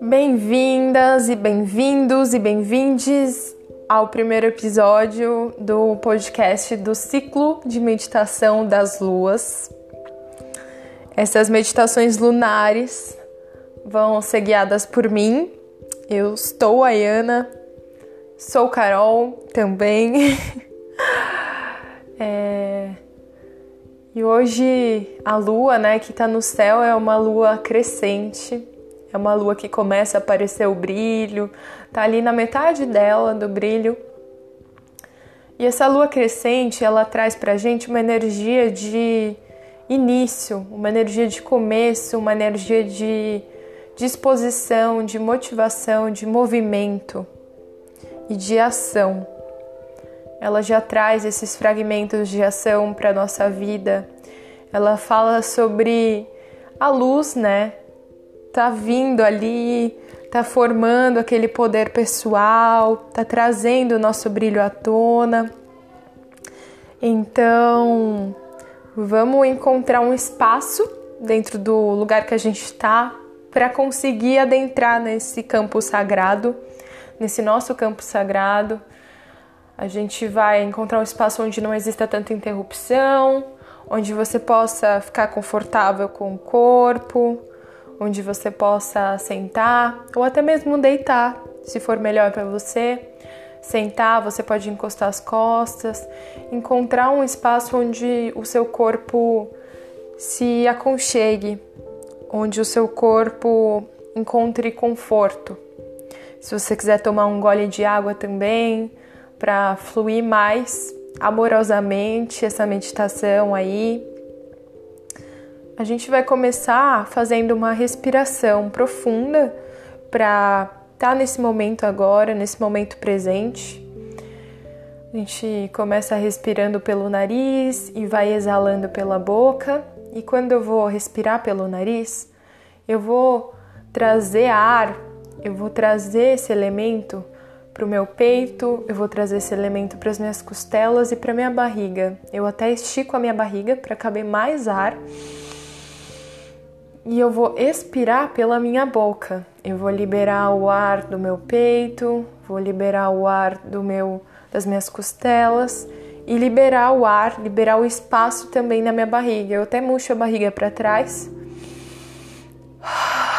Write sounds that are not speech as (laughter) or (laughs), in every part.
Bem-vindas e bem-vindos e bem-vindes ao primeiro episódio do podcast do ciclo de meditação das luas. Essas meditações lunares vão ser guiadas por mim. Eu estou a Ayana, sou Carol também. (laughs) é... E hoje a lua, né, que está no céu é uma lua crescente é uma lua que começa a aparecer o brilho, tá ali na metade dela do brilho. E essa lua crescente, ela traz pra gente uma energia de início, uma energia de começo, uma energia de disposição, de motivação, de movimento e de ação. Ela já traz esses fragmentos de ação para nossa vida. Ela fala sobre a luz, né? tá vindo ali, tá formando aquele poder pessoal, tá trazendo o nosso brilho à tona. Então, vamos encontrar um espaço dentro do lugar que a gente está para conseguir adentrar nesse campo sagrado, nesse nosso campo sagrado. A gente vai encontrar um espaço onde não exista tanta interrupção, onde você possa ficar confortável com o corpo, onde você possa sentar ou até mesmo deitar, se for melhor para você. Sentar, você pode encostar as costas, encontrar um espaço onde o seu corpo se aconchegue, onde o seu corpo encontre conforto. Se você quiser tomar um gole de água também, para fluir mais amorosamente essa meditação aí, a gente vai começar fazendo uma respiração profunda para estar tá nesse momento agora, nesse momento presente. A gente começa respirando pelo nariz e vai exalando pela boca. E quando eu vou respirar pelo nariz, eu vou trazer ar, eu vou trazer esse elemento para o meu peito, eu vou trazer esse elemento para as minhas costelas e para minha barriga. Eu até estico a minha barriga para caber mais ar e eu vou expirar pela minha boca. Eu vou liberar o ar do meu peito, vou liberar o ar do meu das minhas costelas e liberar o ar, liberar o espaço também na minha barriga. Eu até murcho a barriga para trás. (sighs)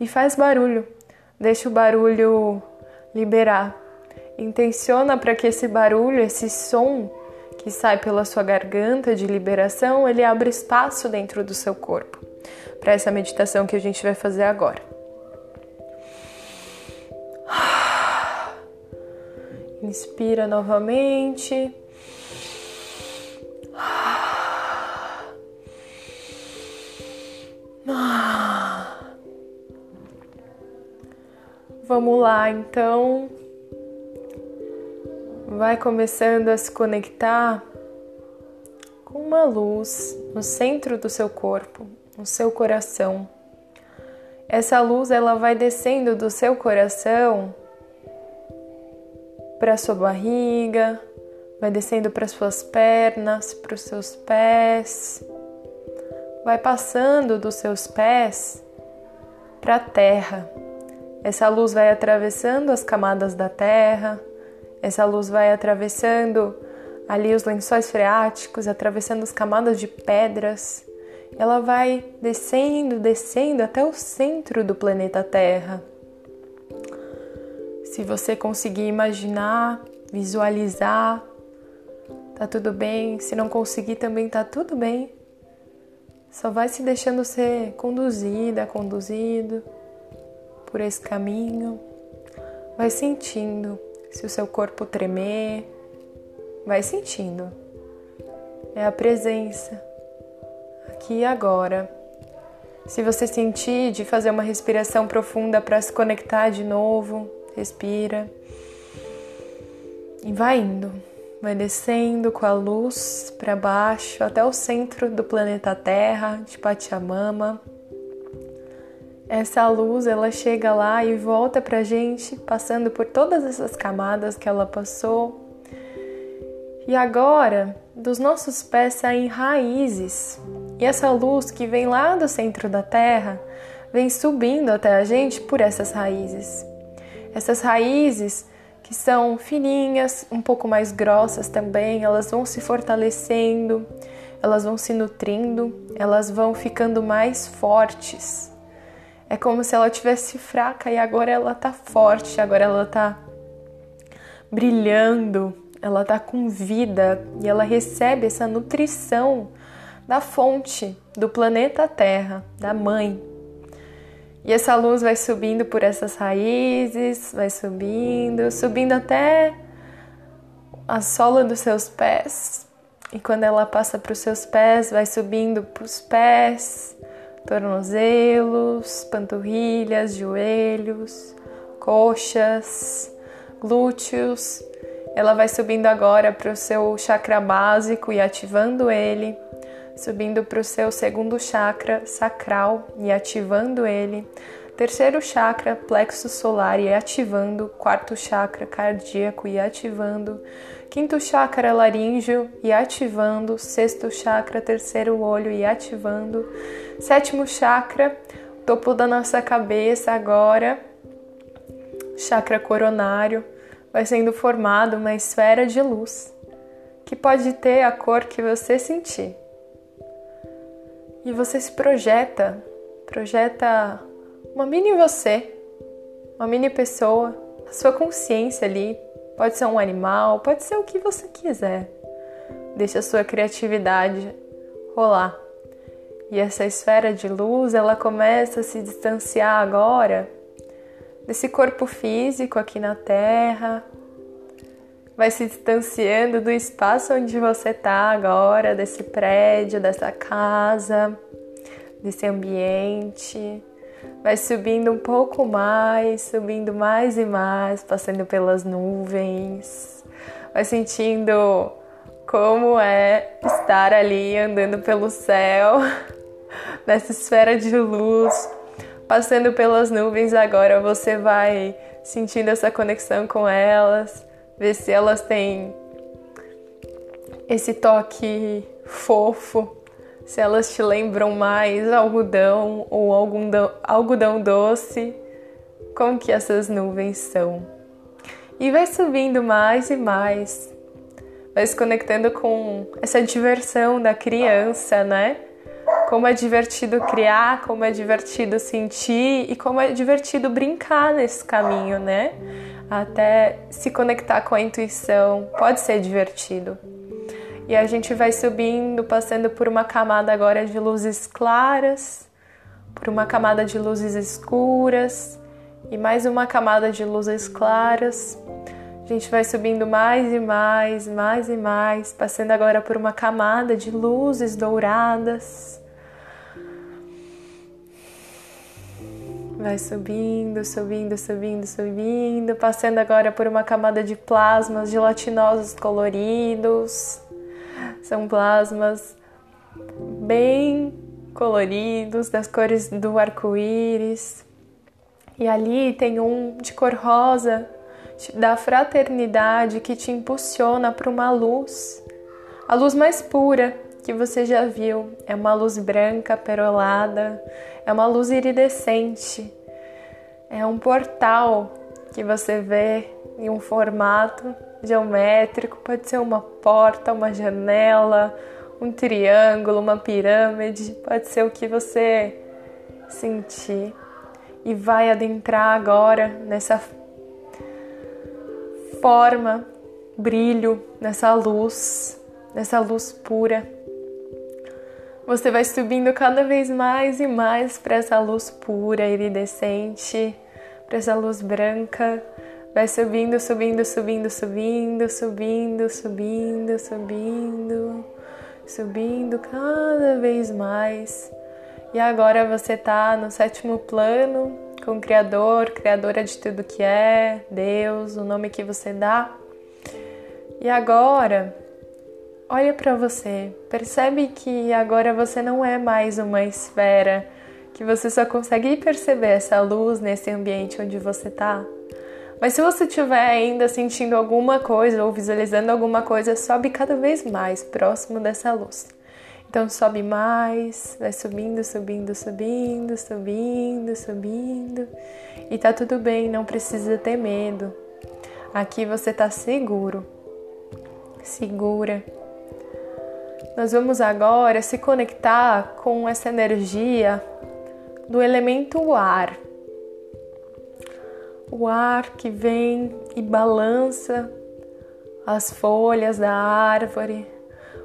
E faz barulho. Deixa o barulho liberar. Intenciona para que esse barulho, esse som que sai pela sua garganta de liberação, ele abre espaço dentro do seu corpo para essa meditação que a gente vai fazer agora. (sighs) Inspira novamente. Vamos lá, então vai começando a se conectar com uma luz no centro do seu corpo, no seu coração. Essa luz ela vai descendo do seu coração para sua barriga, vai descendo para suas pernas, para os seus pés, vai passando dos seus pés para a terra. Essa luz vai atravessando as camadas da terra, essa luz vai atravessando ali os lençóis freáticos, atravessando as camadas de pedras. Ela vai descendo, descendo até o centro do planeta Terra. Se você conseguir imaginar, visualizar, tá tudo bem. Se não conseguir, também tá tudo bem. Só vai se deixando ser conduzida, conduzido por esse caminho. Vai sentindo se o seu corpo tremer, vai sentindo. É a presença aqui e agora. Se você sentir de fazer uma respiração profunda para se conectar de novo, respira. E vai indo, vai descendo com a luz para baixo até o centro do planeta Terra, de Pachamama. Essa luz ela chega lá e volta pra gente, passando por todas essas camadas que ela passou. E agora, dos nossos pés saem raízes. E essa luz que vem lá do centro da Terra vem subindo até a gente por essas raízes. Essas raízes que são fininhas, um pouco mais grossas também, elas vão se fortalecendo, elas vão se nutrindo, elas vão ficando mais fortes. É como se ela tivesse fraca e agora ela tá forte, agora ela tá brilhando, ela tá com vida e ela recebe essa nutrição da fonte do planeta Terra, da mãe. E essa luz vai subindo por essas raízes, vai subindo, subindo até a sola dos seus pés. E quando ela passa para os seus pés, vai subindo para os pés, tornozelos, panturrilhas, joelhos, coxas, glúteos. Ela vai subindo agora para o seu chakra básico e ativando ele, subindo para o seu segundo chakra sacral e ativando ele, terceiro chakra plexo solar e ativando, quarto chakra cardíaco e ativando, quinto chakra laríngeo e ativando, sexto chakra terceiro olho e ativando, sétimo chakra topo da nossa cabeça agora, chakra coronário, vai sendo formado uma esfera de luz que pode ter a cor que você sentir. E você se projeta, projeta uma mini você, uma mini pessoa, a sua consciência ali. Pode ser um animal, pode ser o que você quiser. Deixa a sua criatividade rolar. E essa esfera de luz, ela começa a se distanciar agora desse corpo físico aqui na Terra. Vai se distanciando do espaço onde você está agora, desse prédio, dessa casa, desse ambiente vai subindo um pouco mais, subindo mais e mais, passando pelas nuvens, vai sentindo como é estar ali andando pelo céu, (laughs) nessa esfera de luz, passando pelas nuvens. Agora você vai sentindo essa conexão com elas, ver se elas têm esse toque fofo se elas te lembram mais algodão ou algodão, algodão doce, como que essas nuvens são. E vai subindo mais e mais, vai se conectando com essa diversão da criança, né? Como é divertido criar, como é divertido sentir e como é divertido brincar nesse caminho, né? Até se conectar com a intuição, pode ser divertido. E a gente vai subindo, passando por uma camada agora de luzes claras, por uma camada de luzes escuras e mais uma camada de luzes claras. A gente vai subindo mais e mais, mais e mais, passando agora por uma camada de luzes douradas. Vai subindo, subindo, subindo, subindo, passando agora por uma camada de plasmas gelatinosos coloridos. São plasmas bem coloridos, das cores do arco-íris. E ali tem um de cor rosa, da fraternidade, que te impulsiona para uma luz, a luz mais pura que você já viu. É uma luz branca, perolada, é uma luz iridescente. É um portal que você vê em um formato geométrico, pode ser uma porta, uma janela, um triângulo, uma pirâmide, pode ser o que você sentir. E vai adentrar agora nessa forma, brilho, nessa luz, nessa luz pura. Você vai subindo cada vez mais e mais para essa luz pura, iridescente, para essa luz branca Vai subindo, subindo, subindo, subindo, subindo, subindo, subindo, subindo cada vez mais. E agora você está no sétimo plano com o Criador, Criadora de tudo que é, Deus, o nome que você dá. E agora, olha para você, percebe que agora você não é mais uma esfera, que você só consegue perceber essa luz nesse ambiente onde você está. Mas se você estiver ainda sentindo alguma coisa ou visualizando alguma coisa, sobe cada vez mais próximo dessa luz. Então sobe mais, vai subindo, subindo, subindo, subindo, subindo. E tá tudo bem, não precisa ter medo. Aqui você tá seguro. Segura. Nós vamos agora se conectar com essa energia do elemento ar. O ar que vem e balança as folhas da árvore,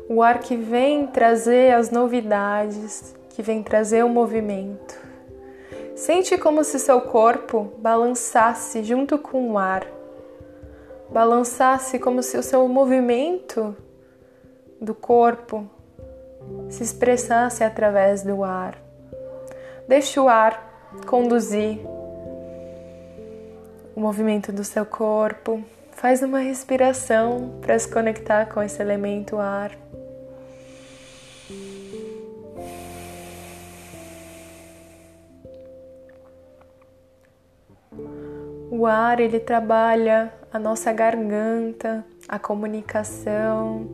o ar que vem trazer as novidades, que vem trazer o movimento. Sente como se seu corpo balançasse junto com o ar, balançasse como se o seu movimento do corpo se expressasse através do ar. Deixe o ar conduzir o movimento do seu corpo. Faz uma respiração para se conectar com esse elemento ar. O ar ele trabalha a nossa garganta, a comunicação.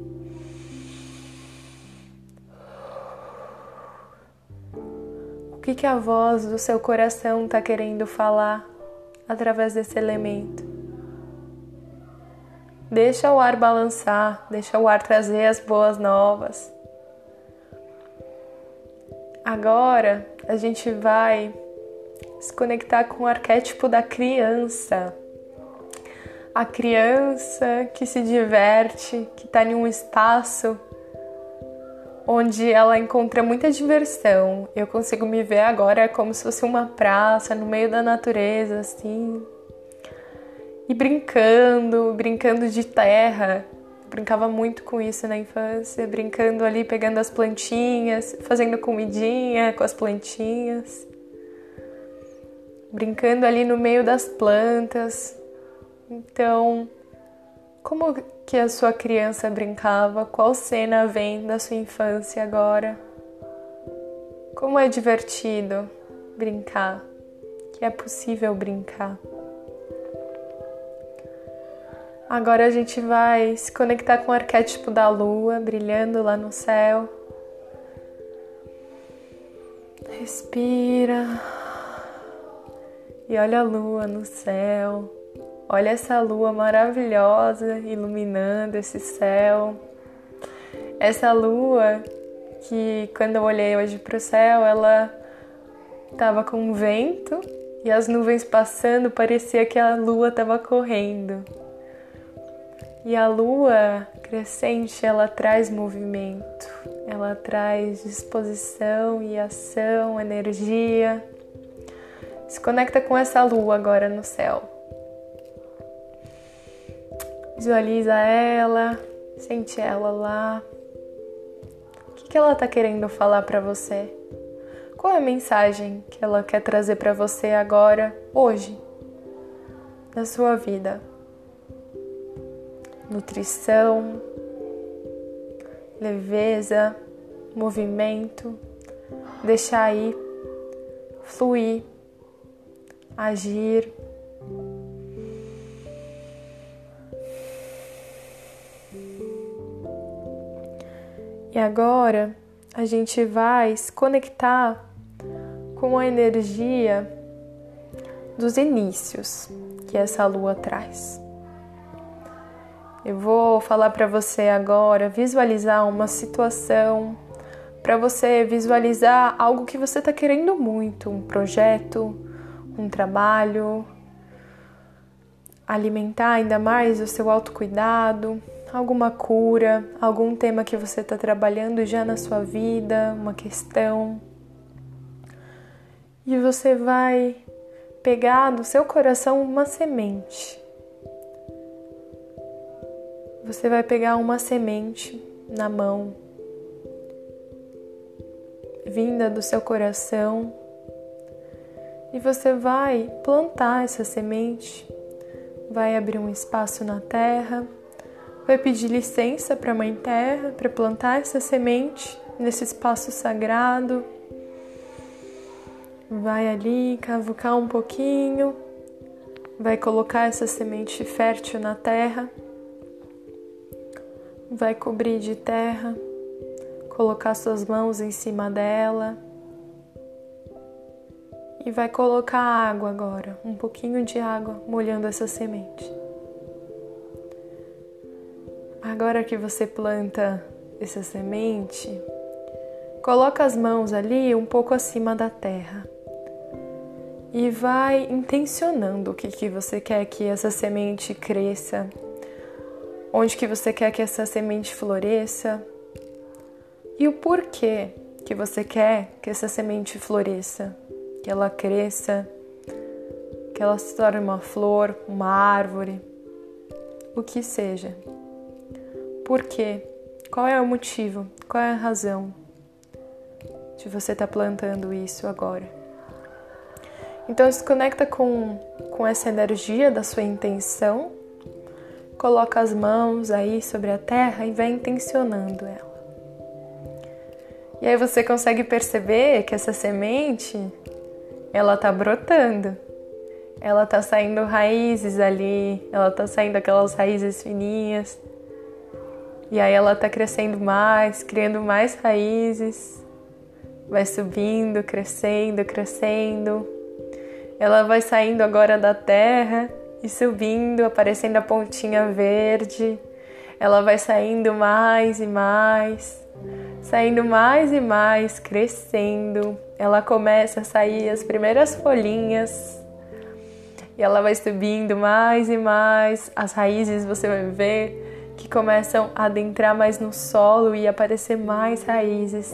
O que, que a voz do seu coração está querendo falar através desse elemento? Deixa o ar balançar, deixa o ar trazer as boas novas. Agora a gente vai se conectar com o arquétipo da criança. A criança que se diverte, que está em um espaço onde ela encontra muita diversão. Eu consigo me ver agora como se fosse uma praça no meio da natureza, assim. E brincando, brincando de terra. brincava muito com isso na infância, brincando ali, pegando as plantinhas, fazendo comidinha com as plantinhas brincando ali no meio das plantas. Então, como que a sua criança brincava? Qual cena vem da sua infância agora? Como é divertido brincar? Que é possível brincar. Agora a gente vai se conectar com o arquétipo da lua brilhando lá no céu. Respira. E olha a lua no céu. Olha essa lua maravilhosa iluminando esse céu. Essa lua que quando eu olhei hoje para o céu, ela estava com vento e as nuvens passando, parecia que a lua estava correndo. E a lua crescente, ela traz movimento, ela traz disposição e ação, energia. Se conecta com essa lua agora no céu. Visualiza ela, sente ela lá. O que, ela está querendo falar para você? Qual é a mensagem que ela quer trazer para você agora, hoje, na sua vida? Nutrição, leveza, movimento, deixar ir, fluir agir. E agora a gente vai se conectar com a energia dos inícios que essa lua traz. Eu vou falar para você agora visualizar uma situação, para você visualizar algo que você está querendo muito, um projeto, um trabalho, alimentar ainda mais o seu autocuidado, alguma cura, algum tema que você está trabalhando já na sua vida, uma questão. E você vai pegar do seu coração uma semente. Você vai pegar uma semente na mão, vinda do seu coração e você vai plantar essa semente, vai abrir um espaço na terra, vai pedir licença para a Mãe Terra para plantar essa semente nesse espaço sagrado. Vai ali cavucar um pouquinho, vai colocar essa semente fértil na terra, vai cobrir de terra, colocar suas mãos em cima dela e vai colocar água agora, um pouquinho de água molhando essa semente. Agora que você planta essa semente, coloca as mãos ali um pouco acima da terra e vai intencionando o que, que você quer que essa semente cresça, onde que você quer que essa semente floresça e o porquê que você quer que essa semente floresça, que ela cresça, que ela se torne uma flor, uma árvore, o que seja. Por quê? Qual é o motivo? Qual é a razão de você estar tá plantando isso agora? Então se conecta com, com essa energia da sua intenção, coloca as mãos aí sobre a terra e vai intencionando ela. E aí você consegue perceber que essa semente ela tá brotando. Ela tá saindo raízes ali, ela tá saindo aquelas raízes fininhas. E aí ela tá crescendo mais, criando mais raízes. Vai subindo, crescendo, crescendo, ela vai saindo agora da terra e subindo, aparecendo a pontinha verde. Ela vai saindo mais e mais, saindo mais e mais, crescendo. Ela começa a sair as primeiras folhinhas. E ela vai subindo mais e mais. As raízes você vai ver que começam a adentrar mais no solo e aparecer mais raízes.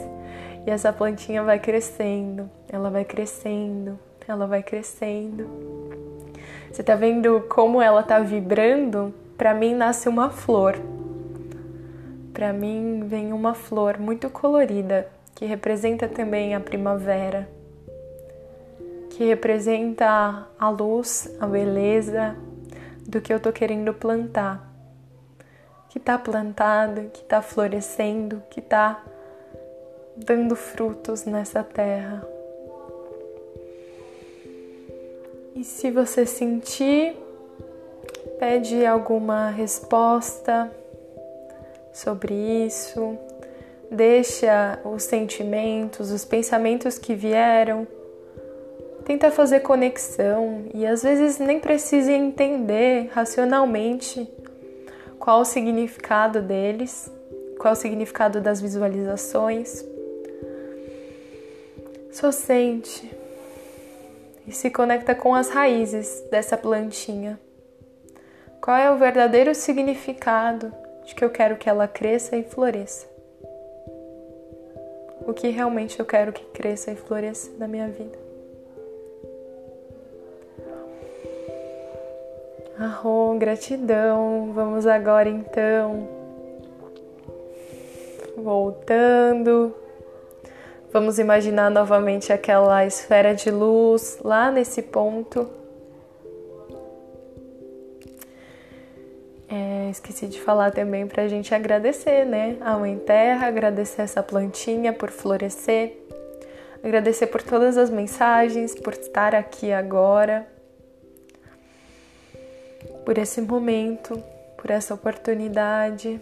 E essa plantinha vai crescendo, ela vai crescendo, ela vai crescendo. Você tá vendo como ela tá vibrando? Para mim nasce uma flor. Para mim vem uma flor muito colorida que representa também a primavera, que representa a luz, a beleza do que eu tô querendo plantar. Que tá plantado, que tá florescendo, que tá dando frutos nessa terra. E se você sentir, pede alguma resposta sobre isso, deixa os sentimentos, os pensamentos que vieram, tenta fazer conexão e às vezes nem precisa entender racionalmente qual o significado deles, qual o significado das visualizações. Só sente e se conecta com as raízes dessa plantinha. Qual é o verdadeiro significado de que eu quero que ela cresça e floresça? O que realmente eu quero que cresça e floresça na minha vida? Arro, gratidão. Vamos agora então voltando Vamos imaginar novamente aquela esfera de luz lá nesse ponto. É, esqueci de falar também para a gente agradecer, né? A Mãe Terra, agradecer essa plantinha por florescer, agradecer por todas as mensagens, por estar aqui agora, por esse momento, por essa oportunidade,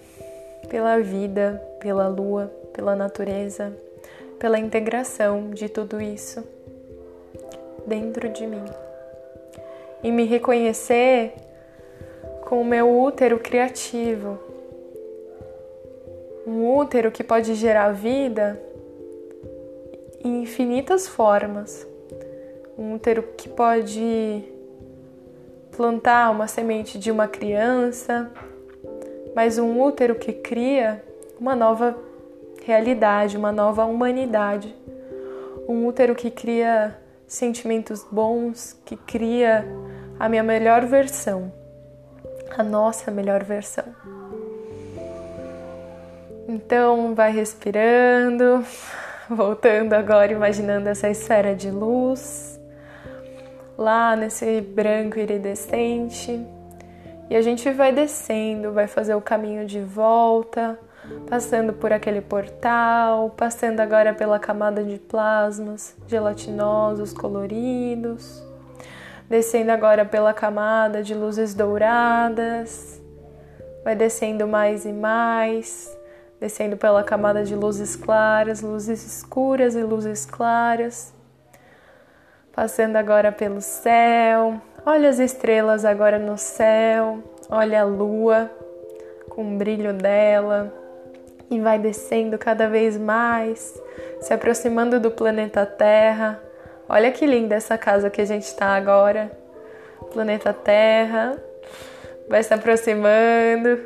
pela vida, pela lua, pela natureza pela integração de tudo isso dentro de mim. E me reconhecer com o meu útero criativo, um útero que pode gerar vida em infinitas formas, um útero que pode plantar uma semente de uma criança, mas um útero que cria uma nova realidade, uma nova humanidade. Um útero que cria sentimentos bons, que cria a minha melhor versão, a nossa melhor versão. Então, vai respirando, (laughs) voltando agora, imaginando essa esfera de luz lá nesse branco iridescente. E a gente vai descendo, vai fazer o caminho de volta passando por aquele portal, passando agora pela camada de plasmas gelatinosos, coloridos, descendo agora pela camada de luzes douradas, vai descendo mais e mais, descendo pela camada de luzes claras, luzes escuras e luzes claras, passando agora pelo céu. Olha as estrelas agora no céu, olha a lua com o brilho dela e vai descendo cada vez mais, se aproximando do planeta Terra. Olha que linda essa casa que a gente está agora. Planeta Terra vai se aproximando,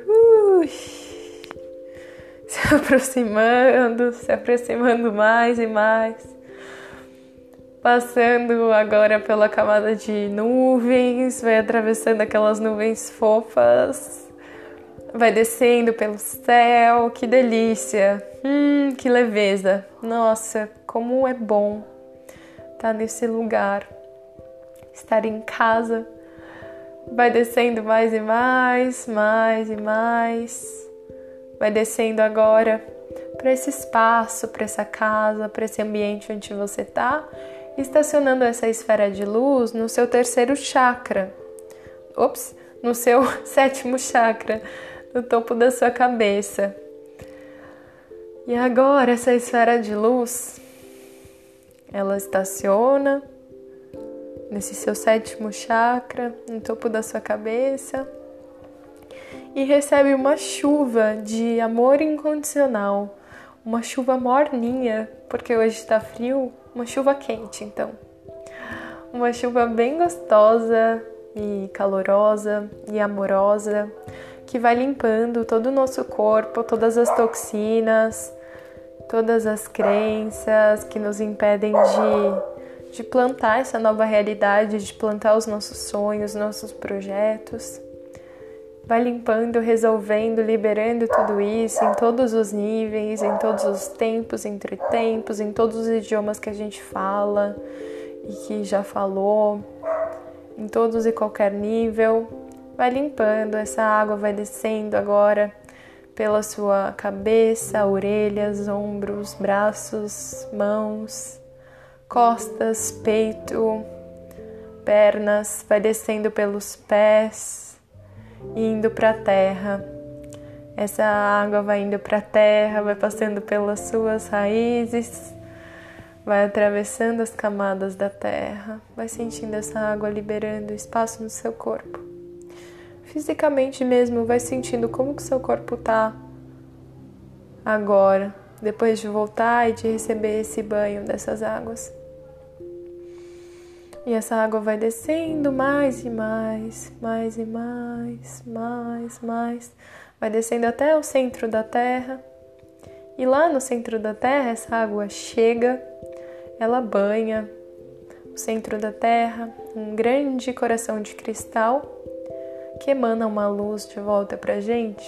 se (laughs) aproximando, se aproximando mais e mais. Passando agora pela camada de nuvens, vai atravessando aquelas nuvens fofas vai descendo pelo céu, que delícia, hum, que leveza. Nossa, como é bom estar nesse lugar, estar em casa. Vai descendo mais e mais, mais e mais. Vai descendo agora para esse espaço, para essa casa, para esse ambiente onde você está, estacionando essa esfera de luz no seu terceiro chakra. Ops, no seu (laughs) sétimo chakra no topo da sua cabeça. E agora essa esfera de luz, ela estaciona nesse seu sétimo chakra, no topo da sua cabeça, e recebe uma chuva de amor incondicional, uma chuva morninha, porque hoje está frio, uma chuva quente, então. Uma chuva bem gostosa e calorosa e amorosa que vai limpando todo o nosso corpo, todas as toxinas, todas as crenças que nos impedem de, de plantar essa nova realidade, de plantar os nossos sonhos, nossos projetos. Vai limpando, resolvendo, liberando tudo isso em todos os níveis, em todos os tempos, entre tempos, em todos os idiomas que a gente fala e que já falou, em todos e qualquer nível. Vai limpando, essa água vai descendo agora pela sua cabeça, orelhas, ombros, braços, mãos, costas, peito, pernas, vai descendo pelos pés, indo para a terra. Essa água vai indo para a terra, vai passando pelas suas raízes, vai atravessando as camadas da terra, vai sentindo essa água liberando espaço no seu corpo fisicamente mesmo, vai sentindo como que seu corpo tá agora, depois de voltar e de receber esse banho dessas águas. E essa água vai descendo mais e mais, mais e mais, mais, mais, vai descendo até o centro da Terra. E lá no centro da Terra, essa água chega, ela banha o centro da Terra, um grande coração de cristal que emana uma luz de volta para gente,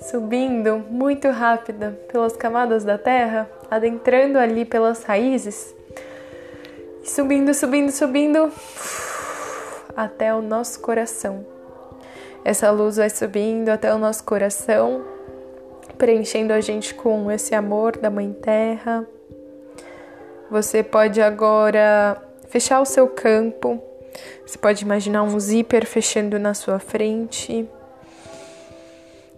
subindo muito rápida pelas camadas da terra, adentrando ali pelas raízes, subindo, subindo, subindo até o nosso coração. Essa luz vai subindo até o nosso coração, preenchendo a gente com esse amor da Mãe Terra. Você pode agora fechar o seu campo você pode imaginar um zíper fechando na sua frente.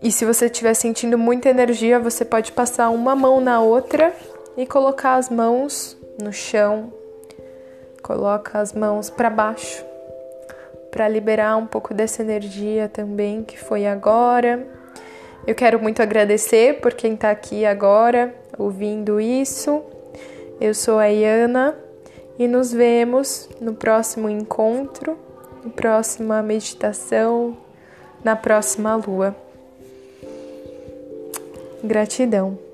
E se você estiver sentindo muita energia, você pode passar uma mão na outra e colocar as mãos no chão. Coloca as mãos para baixo para liberar um pouco dessa energia também que foi agora. Eu quero muito agradecer por quem está aqui agora ouvindo isso. Eu sou a Iana e nos vemos no próximo encontro, na próxima meditação, na próxima lua. Gratidão.